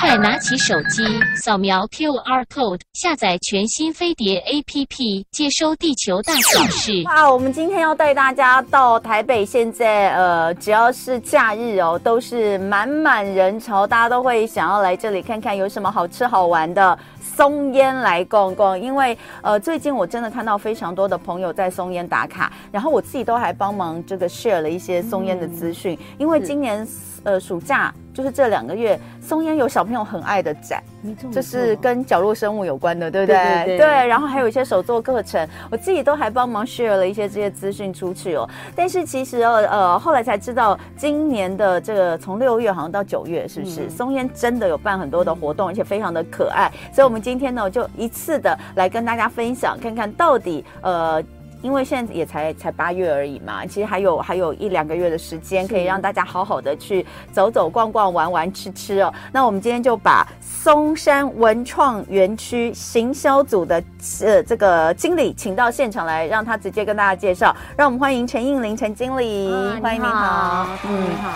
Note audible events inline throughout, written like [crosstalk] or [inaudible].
快拿起手机，扫描 QR code，下载全新飞碟 APP，接收地球大小事。哇，我们今天要带大家到台北，现在呃，只要是假日哦，都是满满人潮，大家都会想要来这里看看有什么好吃好玩的。松烟来逛逛，因为呃，最近我真的看到非常多的朋友在松烟打卡，然后我自己都还帮忙这个 share 了一些松烟的资讯，因为今年呃暑假就是这两个月，松烟有小朋友很爱的展，这是跟角落生物有关的，对不对？对，对，对，对，然后还有一些手作课程，我自己都还帮忙 share 了一些这些资讯出去哦。但是其实呃呃，后来才知道，今年的这个从六月好像到九月，是不是？嗯、松烟真的有办很多的活动，而且非常的可爱，所以我们今今天呢，我就一次的来跟大家分享，看看到底呃，因为现在也才才八月而已嘛，其实还有还有一两个月的时间，可以让大家好好的去走走逛逛、玩玩吃吃哦。那我们今天就把松山文创园区行销组的呃这个经理请到现场来，让他直接跟大家介绍。让我们欢迎陈应林陈经理，嗯、欢迎您好，嗯，你好。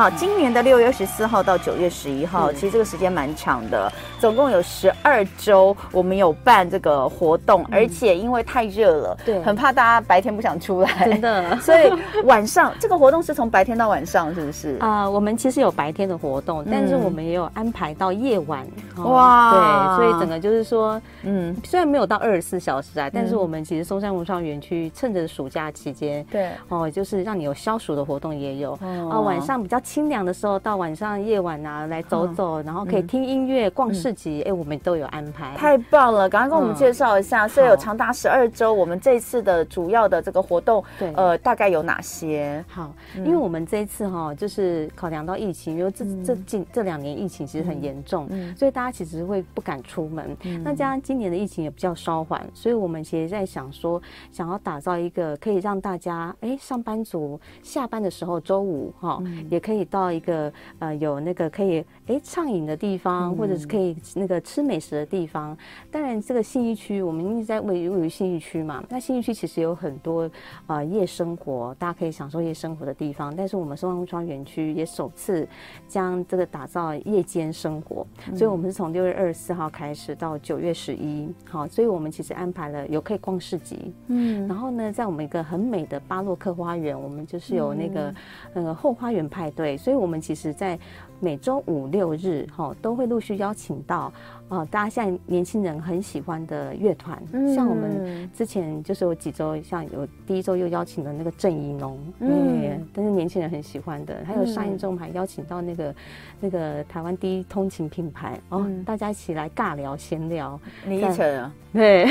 好，今年的六月十四号到九月十一号，其实这个时间蛮长的，总共有十二周，我们有办这个活动，而且因为太热了，对，很怕大家白天不想出来，真的，[laughs] 所以晚上这个活动是从白天到晚上，是不是？啊，我们其实有白天的活动，但是我们也有安排到夜晚，哇，对，所以整个就是说，嗯，虽然没有到二十四小时啊，但是我们其实松山文创园区趁着暑假期间，对，哦，就是让你有消暑的活动也有，啊，晚上比较。清凉的时候，到晚上夜晚啊，来走走，然后可以听音乐、逛市集，哎，我们都有安排。太棒了！赶快跟我们介绍一下，所以有长达十二周，我们这次的主要的这个活动，对，呃，大概有哪些？好，因为我们这一次哈，就是考量到疫情，因为这这近这两年疫情其实很严重，所以大家其实会不敢出门。那加上今年的疫情也比较稍缓，所以我们其实在想说，想要打造一个可以让大家哎，上班族下班的时候，周五哈，也可以。可以到一个呃有那个可以哎畅饮的地方，或者是可以那个吃美食的地方。当然，这个信义区我们一直在位于位于信义区嘛，那信义区其实有很多啊、呃、夜生活，大家可以享受夜生活的地方。但是我们松山文创园区也首次将这个打造夜间生活，所以我们是从六月二十四号开始到九月十一，好，所以我们其实安排了有可以逛市集，嗯，然后呢，在我们一个很美的巴洛克花园，我们就是有那个那个后花园派对。对，所以，我们其实，在每周五六日，哈，都会陆续邀请到。哦，大家现在年轻人很喜欢的乐团，嗯、像我们之前就是有几周，像有第一周又邀请了那个郑怡农，嗯，但是年轻人很喜欢的，还有上一周我们还邀请到那个、嗯、那个台湾第一通勤品牌哦，嗯、大家一起来尬聊闲聊，李依晨啊，对，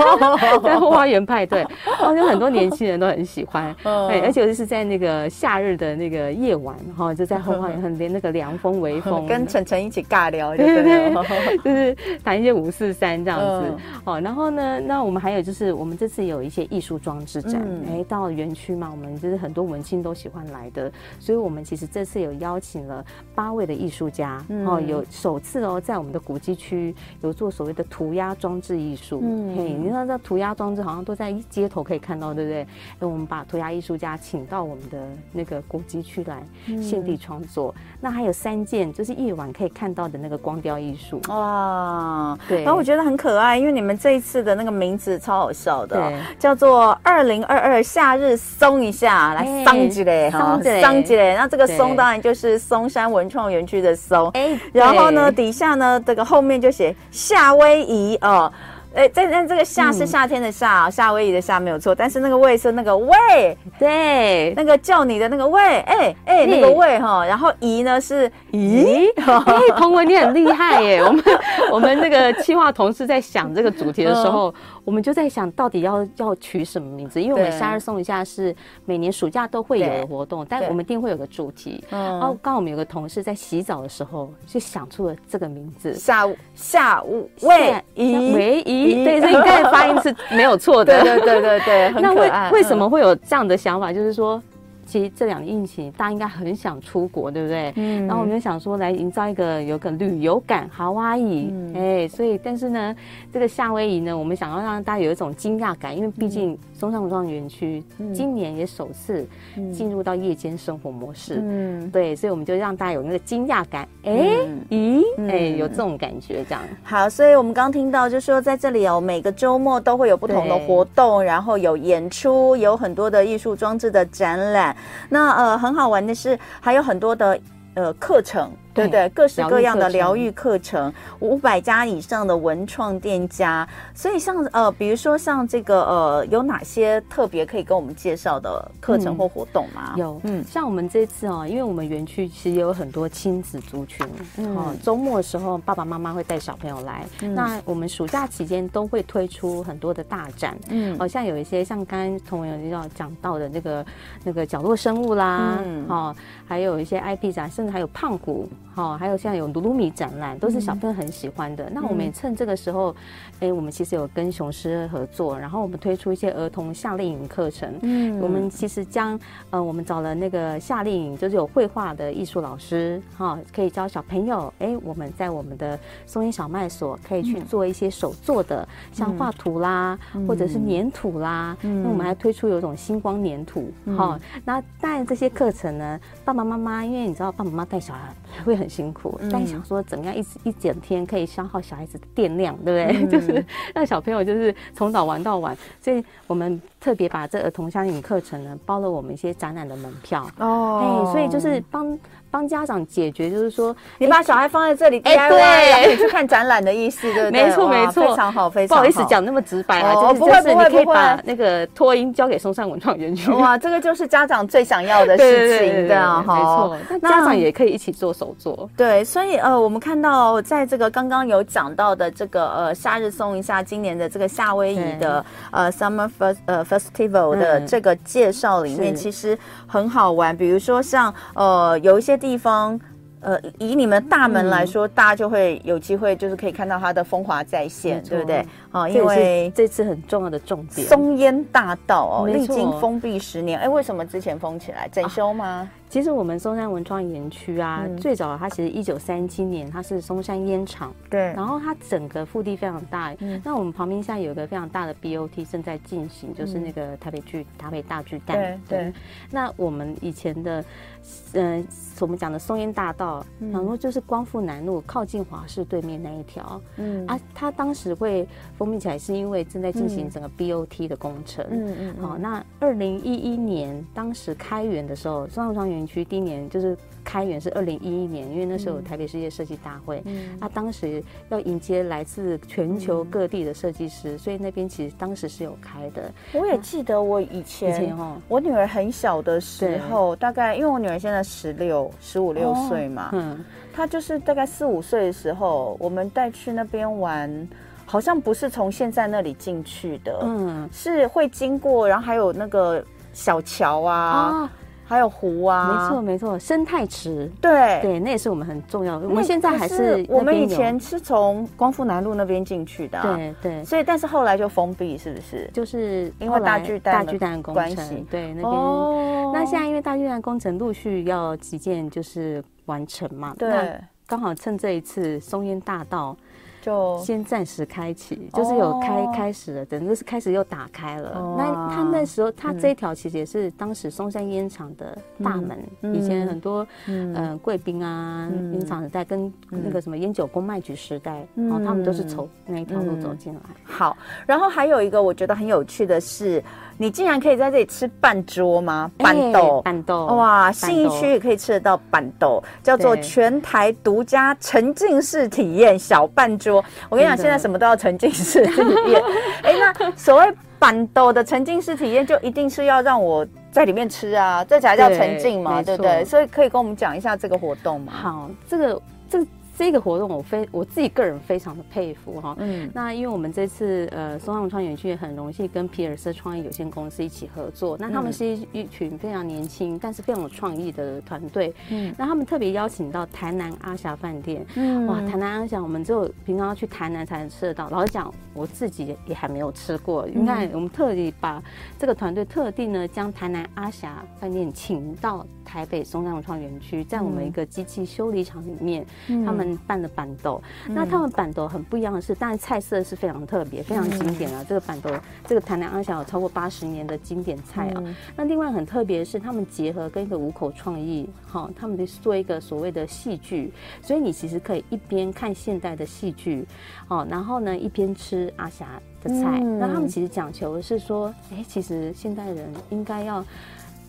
[laughs] 在后花园派对，哦，有很多年轻人都很喜欢，[laughs] 对，而且就是在那个夏日的那个夜晚，哈，就在后花园，很连那个凉风微风，[laughs] 跟晨晨一起尬聊，对对对。是谈一些五四三这样子，哦，然后呢，那我们还有就是，我们这次有一些艺术装置展，哎，到园区嘛，我们就是很多文青都喜欢来的，所以我们其实这次有邀请了八位的艺术家，哦，有首次哦，在我们的古迹区有做所谓的涂鸦装置艺术，嗯，嘿，你说这涂鸦装置好像都在街头可以看到，对不对？哎，我们把涂鸦艺术家请到我们的那个古迹区来现地创作，那还有三件就是夜晚可以看到的那个光雕艺术，哇。啊，对，然后我觉得很可爱，因为你们这一次的那个名字超好笑的，对叫做“二零二二夏日松一下”，来松起嘞哈，松起嘞。那这个“松”当然就是松山文创园区的“松”，哎，然后呢，底下呢，这个后面就写夏威夷哦。哎，在在这个夏是夏天的夏，夏威夷的夏没有错，但是那个魏是那个魏，对，那个叫你的那个味，哎哎，那个魏哈，然后夷呢是姨，[laughs] 哎，彤雯你很厉害耶，我们我们那个企划同事在想这个主题的时候。我们就在想到底要要取什么名字，因为我们夏日送一下是每年暑假都会有的活动，但我们一定会有个主题。然后刚好我们有个同事在洗澡的时候就想出了这个名字，夏夏威夷，唯夷，对，所以你刚才发音是没有错的，[laughs] 对对对对，很可爱。那为为什么会有这样的想法？就是说。其实这两个疫情，大家应该很想出国，对不对？嗯。然后我们就想说，来营造一个有个旅游感，夏威夷。哎，所以但是呢，这个夏威夷呢，我们想要让大家有一种惊讶感，因为毕竟松山文创园区今年也首次进入到夜间生活模式。嗯。对，所以我们就让大家有那个惊讶感。哎，咦，哎、欸，有这种感觉这样。好，所以我们刚听到就说在这里哦，每个周末都会有不同的活动，然后有演出，有很多的艺术装置的展览。那呃，很好玩的是还有很多的呃课程。对对，各式各样的疗愈课程，五百家以上的文创店家，所以像呃，比如说像这个呃，有哪些特别可以跟我们介绍的课程或活动吗？嗯、有，嗯，像我们这次哦，因为我们园区其实也有很多亲子族群，嗯，哦、周末的时候爸爸妈妈会带小朋友来，嗯、那我们暑假期间都会推出很多的大展，嗯，好、哦、像有一些像刚刚同文要讲到的那个那个角落生物啦，嗯，哦，还有一些 IP 展，甚至还有胖谷。好，还有像有鲁鲁米展览，都是小朋友很喜欢的。嗯、那我们也趁这个时候，哎、嗯，我们其实有跟雄狮合作，然后我们推出一些儿童夏令营课程。嗯，我们其实将呃，我们找了那个夏令营，就是有绘画的艺术老师，哈，可以教小朋友。哎，我们在我们的松烟小麦所可以去做一些手做的，嗯、像画图啦，嗯、或者是粘土啦。嗯，那我们还推出有一种星光粘土。哈、嗯，那带这些课程呢，爸爸妈妈，因为你知道，爸爸妈妈带小孩会很。辛苦，但想说怎么样一一整天可以消耗小孩子的电量，对不对？[laughs] 嗯、就是让小朋友就是从早玩到晚，所以我们特别把这儿童相应课程呢包了我们一些展览的门票哦，哎所以就是帮。帮家长解决，就是说你把小孩放在这里 DIY，对，你去看展览的意思，对不对？[laughs] 没错，没错，非常好，非常好。不好意思讲那么直白啊，就是不会，不会，可以把那个托音交给松山文创园区。哇，这个就是家长最想要的 [laughs] 事情，对啊，没错。那家长也可以一起做手作，对。所以呃，我们看到在这个刚刚有讲到的这个呃夏日松一下今年的这个夏威夷的呃 Summer First 呃 Festival 的这个介绍里面，其实很好玩。比如说像呃有一些。地方，呃，以你们大门来说，嗯、大家就会有机会，就是可以看到它的风华再现，对不对？啊，因为这次很重要的重点，松烟大道哦，历经封闭十年，哎，为什么之前封起来？整修吗？啊其实我们松山文创园区啊，嗯、最早它其实一九三七年它是松山烟厂，对，然后它整个腹地非常大。嗯、那我们旁边现在有一个非常大的 BOT 正在进行，就是那个台北巨台北大巨蛋。对对。对那我们以前的，嗯、呃，我们讲的松烟大道，然后就是光复南路靠近华视对面那一条。嗯啊，它当时会封闭起来，是因为正在进行整个 BOT 的工程。嗯嗯。好、那二零一一年当时开园的时候，松山文创园。区第一年就是开园是二零一一年，因为那时候有台北世界设计大会，嗯，他当时要迎接来自全球各地的设计师，嗯、所以那边其实当时是有开的。我也记得我以前，以前我女儿很小的时候，大概因为我女儿现在十六、十五六岁嘛，哦、嗯，她就是大概四五岁的时候，我们带去那边玩，好像不是从现在那里进去的，嗯，是会经过，然后还有那个小桥啊。哦还有湖啊，没错没错，生态池，对对，那也是我们很重要的。我们现在还是我们以前是从光复南路那边进去的，对对。所以但是后来就封闭，是不是？就是因为大巨蛋大巨蛋工程，对那边。哦那现在因为大巨蛋工程陆续要几件就是完成嘛，对，刚好趁这一次松烟大道。就先暂时开启，就是有开开始了，等于是开始又打开了。那他那时候，他这一条其实也是当时松山烟厂的大门。以前很多嗯贵宾啊，烟厂时代跟那个什么烟酒公卖局时代，然后他们都是从那一条路走进来。好，然后还有一个我觉得很有趣的是。你竟然可以在这里吃半桌吗？办桌，办桌，哇！信义区也可以吃得到板豆，叫做全台独家沉浸式体验小半桌。我跟你讲，现在什么都要沉浸式体验。[laughs] 哎，那所谓板豆的沉浸式体验，就一定是要让我在里面吃啊，这才叫沉浸嘛，对不对？所以可以跟我们讲一下这个活动吗？好，这个这个。这个活动我非我自己个人非常的佩服哈，嗯，那因为我们这次呃松山文创园区也很荣幸跟皮尔斯创意有限公司一起合作，那他们是一一群非常年轻但是非常有创意的团队，嗯，那他们特别邀请到台南阿霞饭店，嗯，哇，台南阿霞我们只有平常要去台南才能吃得到，老实讲我自己也还没有吃过，你看我们特地把这个团队特地呢将台南阿霞饭店请到台北松山文创园区，在我们一个机器修理厂里面，他们。们办的板豆，嗯、那他们板豆很不一样的是，当然菜色是非常特别、非常经典啊。嗯、这个板豆，这个台南阿霞有超过八十年的经典菜啊。嗯、那另外很特别的是，他们结合跟一个五口创意，哈，他们的做一个所谓的戏剧，所以你其实可以一边看现代的戏剧，哦，然后呢一边吃阿霞的菜。嗯、那他们其实讲求的是说，哎，其实现代人应该要。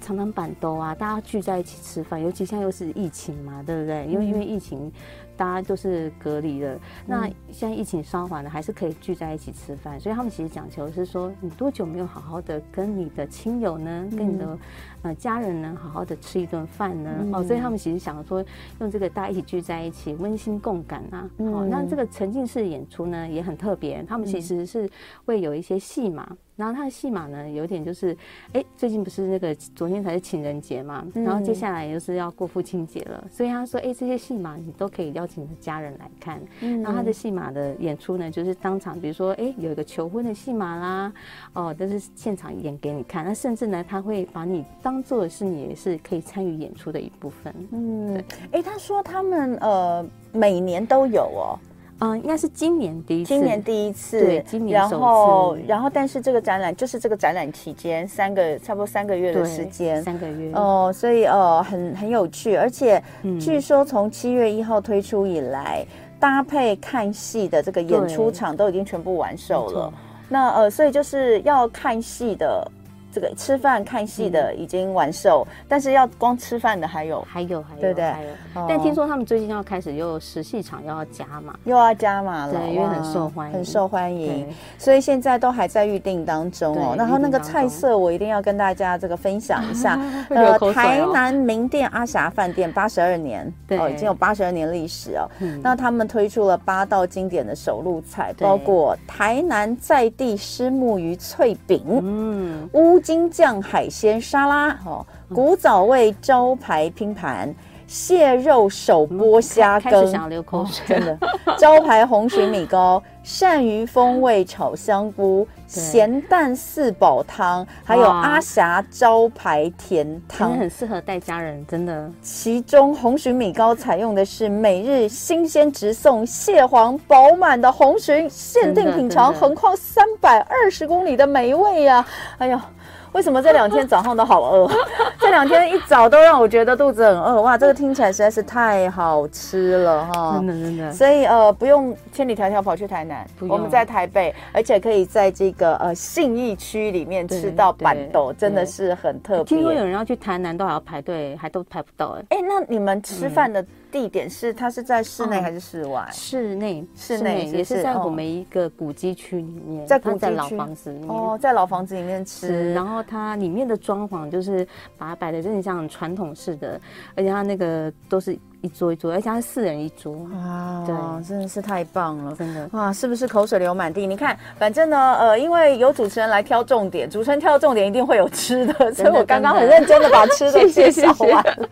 常常板豆啊，大家聚在一起吃饭，尤其现在又是疫情嘛，对不对？因为因为疫情，大家都是隔离了。那现在疫情稍缓了，还是可以聚在一起吃饭。所以他们其实讲求是说，你多久没有好好的跟你的亲友呢，跟你的呃家人呢，好好的吃一顿饭呢？哦，所以他们其实想说，用这个大家一起聚在一起，温馨共感啊。哦，那这个沉浸式演出呢也很特别，他们其实是会有一些戏码。然后他的戏码呢，有点就是，哎，最近不是那个昨天才是情人节嘛，嗯、然后接下来又是要过父亲节了，所以他说，哎，这些戏码你都可以邀请你的家人来看。嗯、然后他的戏码的演出呢，就是当场，比如说，哎，有一个求婚的戏码啦，哦，都是现场演给你看。那甚至呢，他会把你当做是你也是可以参与演出的一部分。嗯，哎，他说他们呃每年都有哦。嗯，应该是今年第一次。今年第一次，对，今年首次。然后，然后，但是这个展览就是这个展览期间三个差不多三个月的时间，三个月哦，所以呃很很有趣，而且据说从七月一号推出以来，嗯、搭配看戏的这个演出场都已经全部完售了。那呃，所以就是要看戏的。这个吃饭看戏的已经完售，嗯、但是要光吃饭的还有，还有，还有，对对？还有。但听说他们最近要开始又十戏场又要加码，又要加码了，对，因为很受欢迎，很受欢迎，所以现在都还在预定当中哦。然后那个菜色我一定要跟大家这个分享一下。[laughs] 呃，台南名店阿霞饭店八十二年，对哦，已经有八十二年历史哦。嗯、那他们推出了八道经典的手路菜，包括台南在地虱目鱼脆饼，嗯，乌。京酱海鲜沙拉，哦，古早味招牌拼盘，蟹肉手剥虾羹，想流口水，哦，真的，招牌红蟳米糕，鳝鱼风味炒香菇，咸蛋四宝汤，还有阿霞招牌甜汤，真的很适合带家人，真的。其中红蟳米糕采用的是每日新鲜直送、蟹黄饱满的红蟳，限定品尝横跨三百二十公里的美味呀，啊！哎呀。为什么这两天早上都好饿？[laughs] 这两天一早都让我觉得肚子很饿。哇，这个听起来实在是太好吃了哈！真的真的。所以呃，不用千里迢迢跑去台南，我们在台北，而且可以在这个呃信义区里面吃到板豆，真的是很特别。听说有人要去台南都还要排队，还都排不到哎。哎，那你们吃饭的？地点是它是在室内还是室外？室内，室内也是在我们一个古迹区里面，在古迹在老房子里面哦，在老房子里面吃。然后它里面的装潢就是把它摆的真的像传统式的，而且它那个都是。一桌一桌，而且它是四人一桌啊！对，真的是太棒了，真的哇！是不是口水流满地？你看，反正呢，呃，因为有主持人来挑重点，主持人挑重点一定会有吃的，所以我刚刚很认真的把吃的 [laughs] 介绍完了。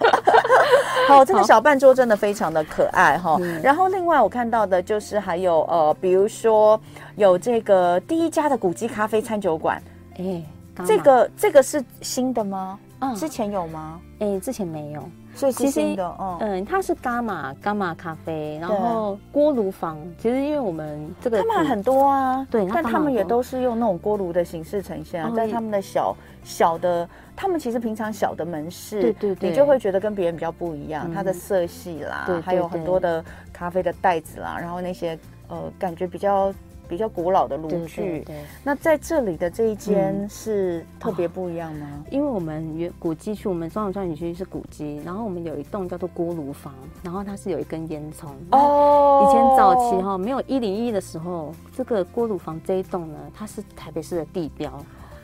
好，这个小半桌真的非常的可爱哈。然后另外我看到的就是还有呃，比如说有这个第一家的古迹咖啡餐酒馆，哎，这个这个是新的吗？嗯，之前有吗？哎，之前没有。所以其实嗯，嗯，它是伽马伽马咖啡，然后锅炉房。其实因为我们这个他们很多啊，对，但他们也都是用那种锅炉的形式呈现啊，在他们的小小的，他们其实平常小的门市，对对对，你就会觉得跟别人比较不一样，它的色系啦，还有很多的咖啡的袋子啦，然后那些呃，感觉比较。比较古老的炉具，那在这里的这一间是特别不一样吗？因为我们原古迹区，我们双龙庄园区是古迹，然后我们有一栋叫做锅炉房，然后它是有一根烟囱。哦，以前早期哈没有一零一的时候，这个锅炉房这一栋呢，它是台北市的地标。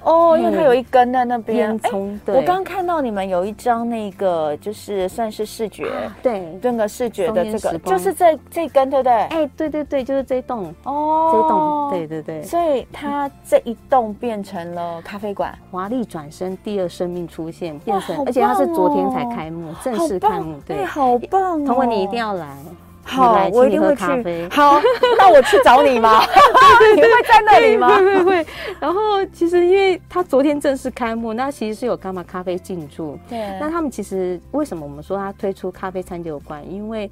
哦，因为它有一根在那边。哎，我刚刚看到你们有一张那个，就是算是视觉，对，那个视觉的这个，就是这这根，对不对？哎，对对对，就是这栋哦，这栋，对对对。所以它这一栋变成了咖啡馆，华丽转身，第二生命出现，变成，而且它是昨天才开幕，正式开幕，对，好棒！童文，你一定要来。好，我一定会去。好，那我去找你吗？[laughs] 你会在那里吗？会会会。然后其实因为他昨天正式开幕，那其实是有伽马咖啡进驻。对。那他们其实为什么我们说他推出咖啡餐酒馆？因为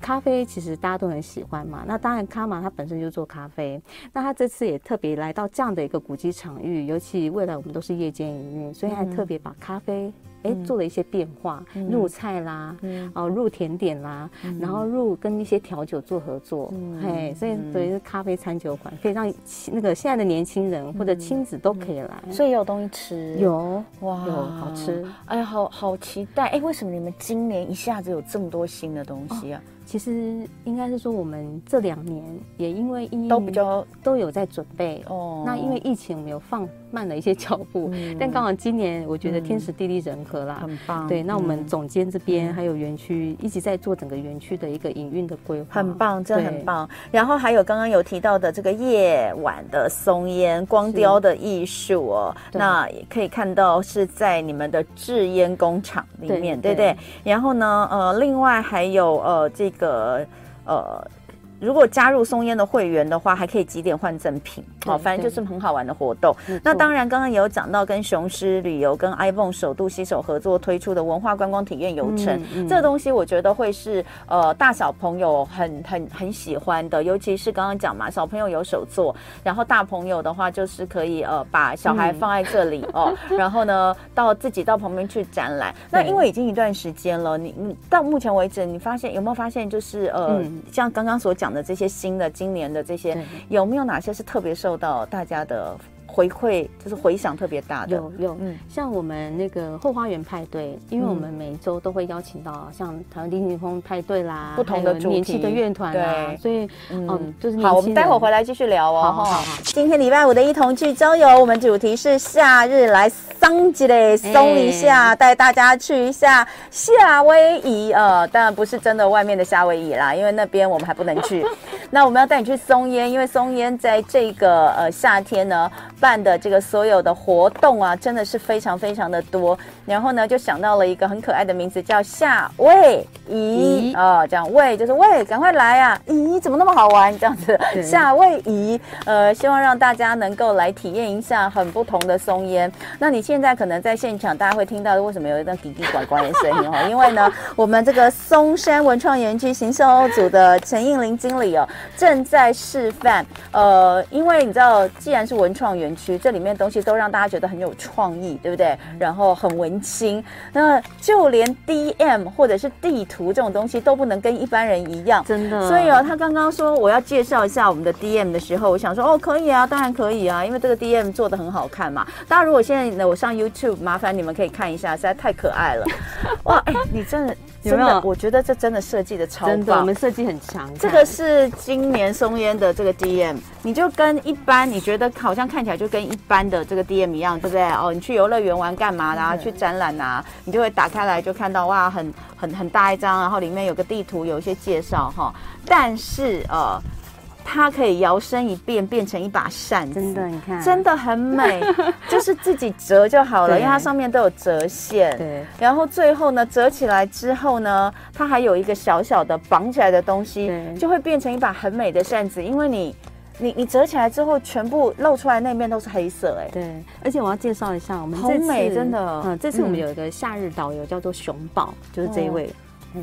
咖啡其实大家都很喜欢嘛。那当然，卡玛他本身就做咖啡，那他这次也特别来到这样的一个古迹场域，尤其未来我们都是夜间营运，所以还特别把咖啡。哎，做了一些变化，嗯、入菜啦，嗯、哦，入甜点啦，嗯、然后入跟一些调酒做合作，嗯、嘿，所以等于是咖啡餐酒馆，可以让那个现在的年轻人或者亲子都可以来，嗯、所以有东西吃，有哇，有好吃，哎呀，好好期待，哎，为什么你们今年一下子有这么多新的东西啊？哦其实应该是说，我们这两年也因为疫都比较都有在准备。哦。那因为疫情，我们有放慢了一些脚步，嗯、但刚好今年我觉得天时地利人和啦，很棒。对，那我们总监这边还有园区一直在做整个园区的一个营运的规划，很棒，真的很棒。然后还有刚刚有提到的这个夜晚的松烟光雕的艺术哦，那也可以看到是在你们的制烟工厂里面，对，对不对？然后呢，呃，另外还有呃这。个呃。如果加入松烟的会员的话，还可以几点换赠品，好，反正就是很好玩的活动。那当然，刚刚也有讲到跟雄狮旅游、跟 iPhone 首度携手合作推出的文化观光体验游程，嗯嗯、这个东西我觉得会是呃大小朋友很很很喜欢的，尤其是刚刚讲嘛，小朋友有手作，然后大朋友的话就是可以呃把小孩放在这里、嗯、哦，[laughs] 然后呢到自己到旁边去展览。那因为已经一段时间了，你你到目前为止，你发现有没有发现就是呃、嗯、像刚刚所讲。的这些新的今年的这些有没有哪些是特别受到大家的？回馈就是回响特别大的，有有，嗯，像我们那个后花园派对，因为我们每一周都会邀请到像台湾低年峰派对啦，不同的年轻的乐团啦，所以嗯，就是好，我们待会儿回来继续聊哦。好，好，好。今天礼拜五的一同去郊游，我们主题是夏日来桑吉嘞，松一下，带大家去一下夏威夷。呃，当然不是真的外面的夏威夷啦，因为那边我们还不能去。[laughs] 那我们要带你去松烟，因为松烟在这个呃夏天呢。办的这个所有的活动啊，真的是非常非常的多。然后呢，就想到了一个很可爱的名字，叫夏威夷啊，这样喂就是喂，赶快来啊！咦，怎么那么好玩？这样子，[laughs] 夏威夷，呃，希望让大家能够来体验一下很不同的松烟。那你现在可能在现场，大家会听到为什么有一段滴滴呱呱的声音哦？[laughs] 因为呢，我们这个松山文创园区行销组的陈应林经理哦，正在示范。呃，因为你知道，既然是文创园，区这里面东西都让大家觉得很有创意，对不对？然后很文青，那就连 DM 或者是地图这种东西都不能跟一般人一样，真的。所以哦，他刚刚说我要介绍一下我们的 DM 的时候，我想说哦，可以啊，当然可以啊，因为这个 DM 做的很好看嘛。大家如果现在呢，我上 YouTube，麻烦你们可以看一下，实在太可爱了。[laughs] 哇，哎，你真的。真的，我觉得这真的设计的超棒。真的，我们设计很强。这个是今年松烟的这个 DM，你就跟一般你觉得好像看起来就跟一般的这个 DM 一样，对不对？哦，你去游乐园玩干嘛的？去展览啊，你就会打开来就看到哇，很很很大一张，然后里面有个地图，有一些介绍哈。但是呃。它可以摇身一变变成一把扇子，真的，你看，真的很美，[laughs] 就是自己折就好了，因为它上面都有折线。对，然后最后呢，折起来之后呢，它还有一个小小的绑起来的东西，就会变成一把很美的扇子。因为你，你，你折起来之后，全部露出来那面都是黑色，哎，对。而且我要介绍一下，我们好美，真的。嗯，这次我们有一个夏日导游，叫做熊宝，就是这一位。哦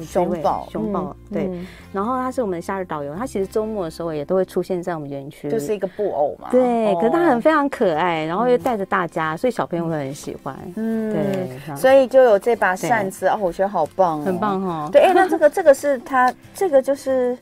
熊宝，熊宝，对，然后他是我们的夏日导游，他其实周末的时候也都会出现在我们园区，就是一个布偶嘛，对，可是他很非常可爱，然后又带着大家，所以小朋友会很喜欢，嗯，对，所以就有这把扇子哦，我觉得好棒，很棒哈，对，哎，那这个这个是他，这个就是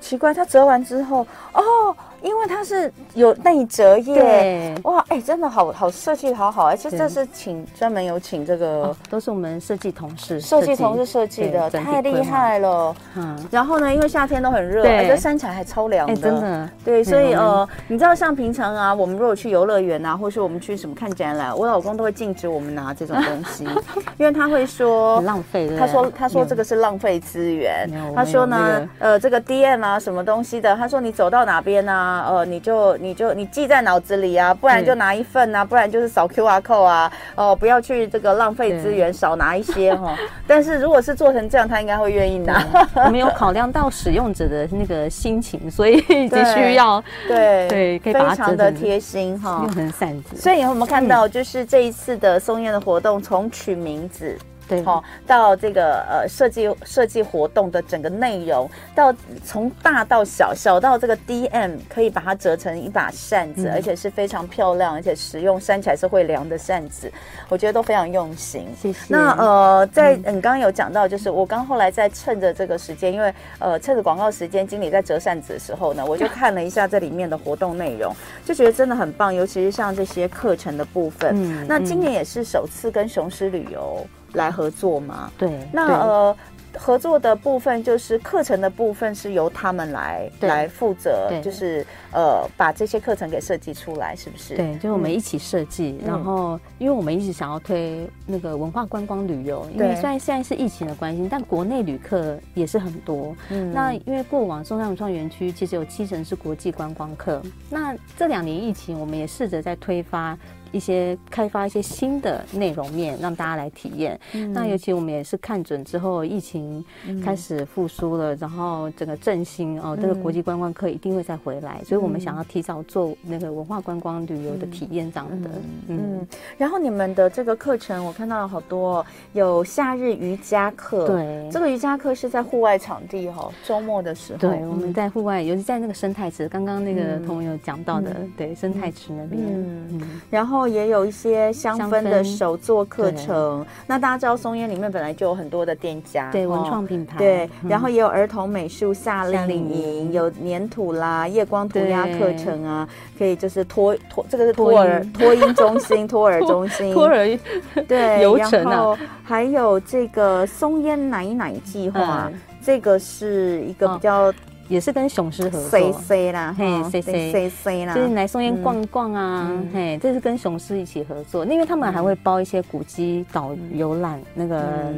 奇怪，他折完之后，哦。因为它是有内折页，对哇，哎，真的好好设计，好好，而且这是请专门有请这个，都是我们设计同事设计同事设计的，太厉害了。嗯，然后呢，因为夏天都很热，而且山起来还超凉的，真的。对，所以呃，你知道像平常啊，我们如果去游乐园啊，或是我们去什么看展览，我老公都会禁止我们拿这种东西，[laughs] 因为他会说浪费。他说他说这个是浪费资源。他说呢，呃，这个 DM 啊，什么东西的，他说你走到哪边啊。啊，呃，你就你就你记在脑子里啊，不然就拿一份啊，不然就是扫 QR code 啊，哦，不要去这个浪费资源，少拿一些哈。[laughs] 但是如果是做成这样，他应该会愿意拿。我们有考量到使用者的那个心情，所以急需要对对，非常的贴心哈，用成扇子。所以有没有看到，就是这一次的松燕的活动，从取名字。对，好，到这个呃设计设计活动的整个内容，到从大到小，小到这个 DM 可以把它折成一把扇子，嗯、而且是非常漂亮，而且实用，扇起来是会凉的扇子，我觉得都非常用心。谢谢。那呃，在你刚刚有讲到，就是我刚后来在趁着这个时间，因为呃趁着广告时间，经理在折扇子的时候呢，[laughs] 我就看了一下这里面的活动内容，就觉得真的很棒，尤其是像这些课程的部分。嗯，那今年也是首次跟雄狮旅游来合作吗？对，那呃。合作的部分就是课程的部分是由他们来来负责，就是呃把这些课程给设计出来，是不是？对，就是我们一起设计。嗯、然后，因为我们一直想要推那个文化观光旅游，因为虽然现在是疫情的关系，但国内旅客也是很多。嗯，那因为过往松山文创园区其实有七成是国际观光客，那这两年疫情，我们也试着在推发。一些开发一些新的内容面，让大家来体验。嗯、那尤其我们也是看准之后，疫情开始复苏了，嗯、然后整个振兴哦，这个国际观光客一定会再回来，嗯、所以我们想要提早做那个文化观光旅游的体验这样的。嗯，嗯然后你们的这个课程，我看到了好多，有夏日瑜伽课。对，这个瑜伽课是在户外场地哈，周末的时候。对，我们在户外，尤其在那个生态池，刚刚那个朋友讲到的，嗯、对，生态池那边。嗯，嗯然后。然后也有一些香氛的手作课程。那大家知道松烟里面本来就有很多的店家，对文创品牌，对。然后也有儿童美术夏令营，有粘土啦、夜光涂鸦课程啊，可以就是托托这个是托儿托婴中心、[laughs] 托儿中心、托儿对 [laughs] 流程啊。然后还有这个松烟奶奶计划，这个是一个比较。也是跟雄狮合作，C C 啦，嘿，C C C C 啦，就是来松烟逛逛啊，嘿，这是跟雄狮一起合作，因为他们还会包一些古迹导游览，那个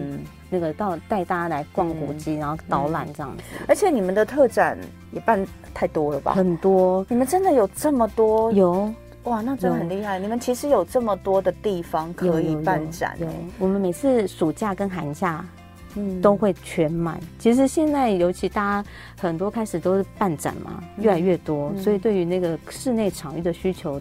那个到带大家来逛古迹，然后导览这样子。而且你们的特展也办太多了吧？很多，你们真的有这么多？有哇，那真的很厉害。你们其实有这么多的地方可以办展。对，我们每次暑假跟寒假。嗯，都会全满。其实现在尤其大家很多开始都是办展嘛，越来越多，所以对于那个室内场域的需求。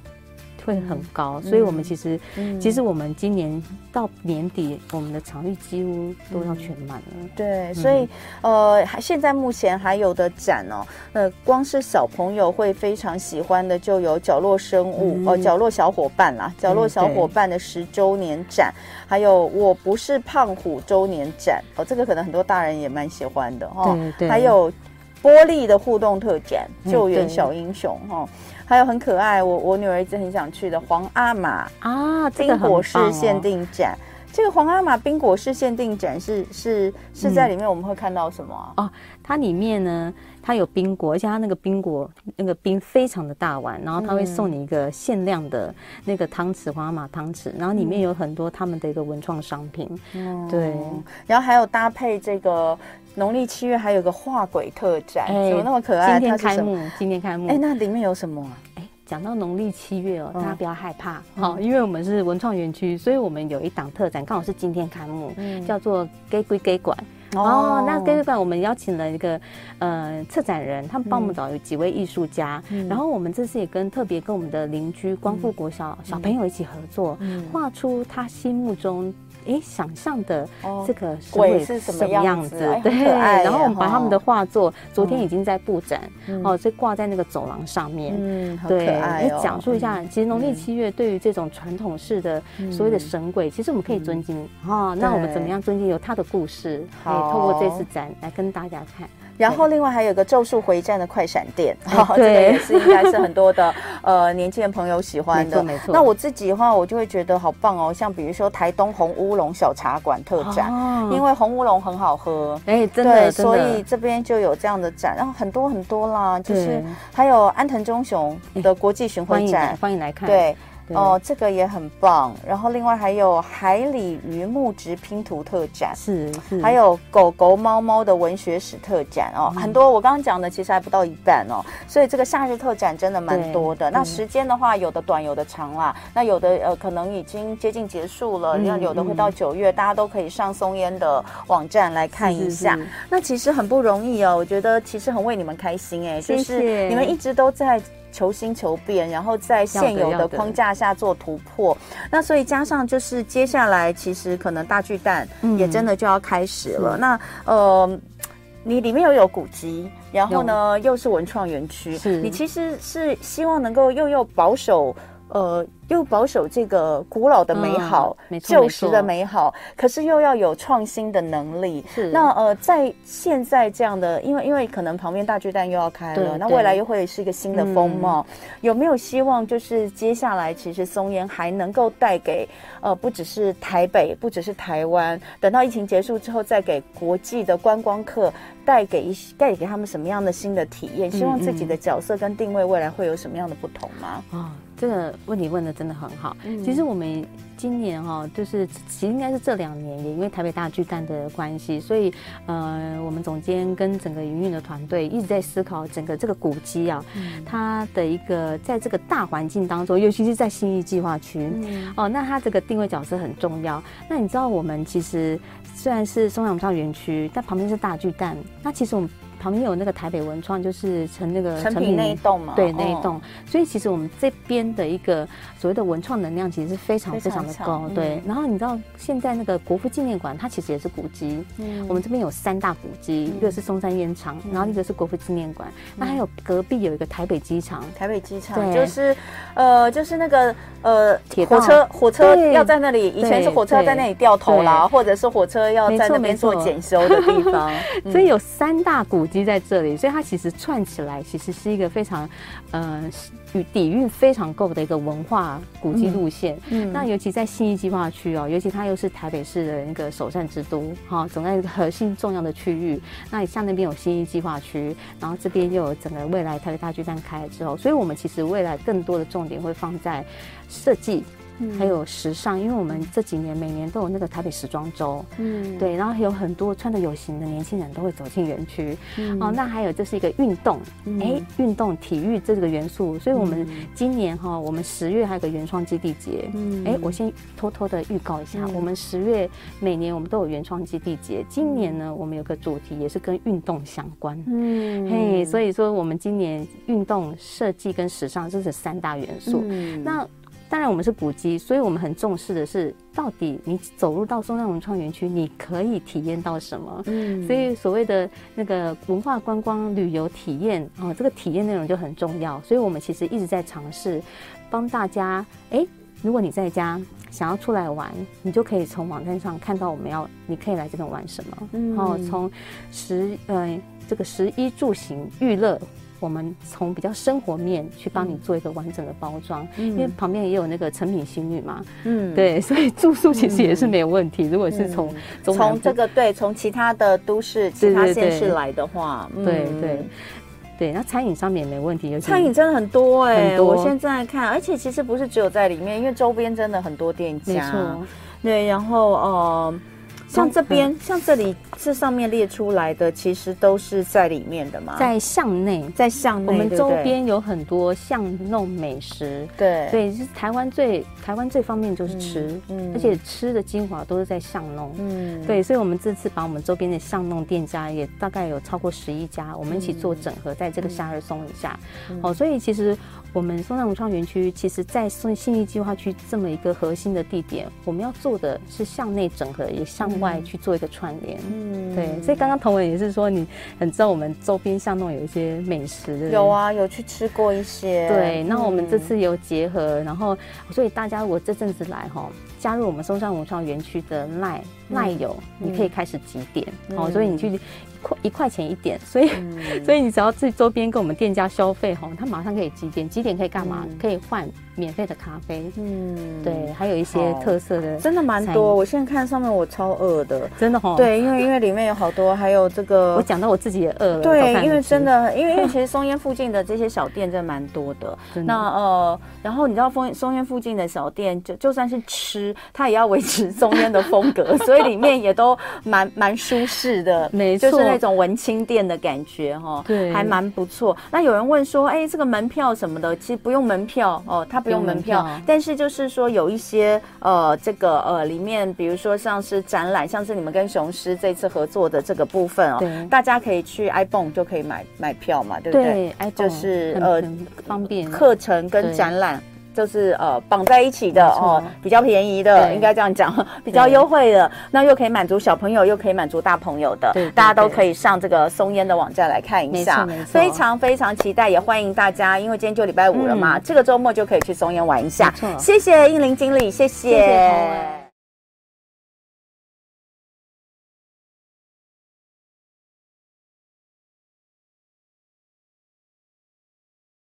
会很高，所以我们其实，其实我们今年到年底，我们的场域几乎都要全满了。对，所以呃，现在目前还有的展哦，呃，光是小朋友会非常喜欢的，就有角落生物哦，角落小伙伴啦，角落小伙伴的十周年展，还有我不是胖虎周年展哦，这个可能很多大人也蛮喜欢的哈。对，还有玻璃的互动特展，救援小英雄哈。还有很可爱，我我女儿一直很想去的皇阿玛啊，冰果室限定展。这个皇阿玛冰果式限定展是是是在里面我们会看到什么啊？哦，它里面呢，它有冰果，而且它那个冰果那个冰非常的大碗，然后它会送你一个限量的那个汤匙，皇阿玛汤匙，然后里面有很多他们的一个文创商品。嗯，对，然后还有搭配这个。农历七月还有个画鬼特展，怎么那么可爱？今天开幕，今天开幕。哎，那里面有什么？哎，讲到农历七月哦，大家不要害怕，好，因为我们是文创园区，所以我们有一档特展，刚好是今天开幕，叫做“ “Gay 归 Gay 馆”。哦，那给鬼馆我们邀请了一个呃策展人，他们帮我们找有几位艺术家，然后我们这次也跟特别跟我们的邻居光复国小小朋友一起合作，画出他心目中。哎，想象的这个鬼是什么样子？对，然后我们把他们的画作，昨天已经在布展哦，所以挂在那个走廊上面。嗯，很可爱。你讲述一下，其实农历七月对于这种传统式的所谓的神鬼，其实我们可以尊敬哈。那我们怎么样尊敬？有他的故事，可以透过这次展来跟大家看。然后另外还有个《咒术回战》的快闪店，这个也是应该是很多的 [laughs] 呃年轻人朋友喜欢的。没错，那我自己的话，我就会觉得好棒哦。像比如说台东红乌龙小茶馆特展，因为红乌龙很好喝，哎，真的，所以这边就有这样的展。然后很多很多啦，就是还有安藤忠雄的国际巡回展，欢迎来看。对。哦，这个也很棒。然后另外还有海里鱼木质拼图特展，是，是还有狗狗猫猫的文学史特展哦，嗯、很多。我刚刚讲的其实还不到一半哦，所以这个夏日特展真的蛮多的。那时间的话，有的短，有的长啦。嗯、那有的呃，可能已经接近结束了，那、嗯、有的会到九月，嗯、大家都可以上松烟的网站来看一下。是是是，那其实很不容易哦，我觉得其实很为你们开心哎，就是你们一直都在。求新求变，然后在现有的框架下做突破。那所以加上就是接下来其实可能大巨蛋也真的就要开始了。嗯、那呃，你里面又有古籍，然后呢又是文创园区，你其实是希望能够又又保守呃。又保守这个古老的美好，嗯、旧时的美好，可是又要有创新的能力。是那呃，在现在这样的，因为因为可能旁边大巨蛋又要开了，那未来又会是一个新的风貌。嗯、有没有希望，就是接下来其实松烟还能够带给呃，不只是台北，不只是台湾，等到疫情结束之后，再给国际的观光客带给一些带给他们什么样的新的体验？希望自己的角色跟定位未来会有什么样的不同吗？啊、嗯，这个问题问的。真的很好。其实我们今年哈，就是其实应该是这两年，也因为台北大巨蛋的关系，所以呃，我们总监跟整个营运的团队一直在思考整个这个古迹啊，它的一个在这个大环境当中，尤其是在新义计划区哦，那它这个定位角色很重要。那你知道我们其实虽然是松山文创园区，但旁边是大巨蛋，那其实我们。旁边有那个台北文创，就是成那个成品那一栋嘛，对那一栋。所以其实我们这边的一个所谓的文创能量，其实是非常非常的高。对，然后你知道现在那个国父纪念馆，它其实也是古迹。嗯，我们这边有三大古迹，一个是松山烟厂，然后一个是国父纪念馆，那还有隔壁有一个台北机场。台北机场就是呃，就是那个呃，火车火车要在那里，以前是火车要在那里掉头啦，或者是火车要在那边做检修的地方。[laughs] 所以有三大古。积在这里，所以它其实串起来，其实是一个非常，呃，与底蕴非常够的一个文化古迹路线。嗯，那尤其在信义计划区哦，尤其它又是台北市的一个首善之都，哈，总在一个核心重要的区域。那你像那边有新义计划区，然后这边又有整个未来台北大巨蛋开了之后，所以我们其实未来更多的重点会放在设计。还有时尚，因为我们这几年每年都有那个台北时装周，嗯，对，然后有很多穿的有型的年轻人都会走进园区，嗯、哦，那还有就是一个运动，哎、嗯，运动体育这个元素，所以我们今年哈、哦，我们十月还有个原创基地节，嗯，哎，我先偷偷的预告一下，嗯、我们十月每年我们都有原创基地节，今年呢，我们有个主题也是跟运动相关，嗯，嘿，所以说我们今年运动设计跟时尚这是三大元素，嗯，那。当然，我们是古迹，所以我们很重视的是，到底你走入到松山文创园区，你可以体验到什么？嗯，所以所谓的那个文化观光旅游体验哦，这个体验内容就很重要。所以我们其实一直在尝试帮大家。哎，如果你在家想要出来玩，你就可以从网站上看到我们要，你可以来这边玩什么？嗯，然后从十呃这个十一住行娱乐。我们从比较生活面去帮你做一个完整的包装，嗯、因为旁边也有那个成品新女嘛，嗯，对，所以住宿其实也是没有问题。嗯、如果是从从这个对，从其他的都市、其他县市来的话，对对。对，对，那餐饮上面也没问题。餐饮真的很多哎、我现在看，而且其实不是只有在里面，因为周边真的很多店家，没错，对，然后呃。像这边，像这里这上面列出来的，其实都是在里面的嘛，在巷内，在巷内，我们周边有很多巷弄美食，对所以是台湾最台湾最方便就是吃，嗯，而且吃的精华都是在巷弄，嗯，对，所以我们这次把我们周边的巷弄店家也大概有超过十一家，我们一起做整合，在这个夏日松一下，哦，所以其实。我们松山文创园区，其实，在信义计划区这么一个核心的地点，我们要做的是向内整合，也向外去做一个串联。嗯，对。所以刚刚同文也是说，你很知道我们周边巷弄有一些美食的。有啊，有去吃过一些。对，那我们这次有结合，然后，所以大家如果这阵子来哈，加入我们松山文创园区的赖赖友，你可以开始集点。哦，所以你去。块一块钱一点，所以、嗯、所以你只要去周边跟我们店家消费哈，他马上可以集点，集点可以干嘛？嗯、可以换免费的咖啡。嗯，对，还有一些特色的，真的蛮多。我现在看上面我超饿的，真的哈。对，因为因为里面有好多，还有这个，[laughs] 我讲到我自己也饿了。对，因为真的，因为因为其实松烟附近的这些小店真的蛮多的。[laughs] 的那呃，然后你知道松松烟附近的小店，就就算是吃，它也要维持松烟的风格，[laughs] 所以里面也都蛮蛮舒适的，没错，就是那种文青店的感觉哈，对，还蛮不错。那有人问说，哎，这个门票什么的，其实不用门票哦，它不用门票，但是就是说有一些呃，这个呃里面，比如说像是展览，像是你们跟雄狮这次合作的这个部分哦，大家可以去 iPhone 就可以买买票嘛，对不对？对，就是呃方便课程跟展览。就是呃绑在一起的哦，比较便宜的，应该这样讲，[laughs] 比较优惠的，那又可以满足小朋友，又可以满足大朋友的，大家都可以上这个松烟的网站来看一下，非常非常期待，也欢迎大家，因为今天就礼拜五了嘛，这个周末就可以去松烟玩一下。谢谢应林经理，谢谢。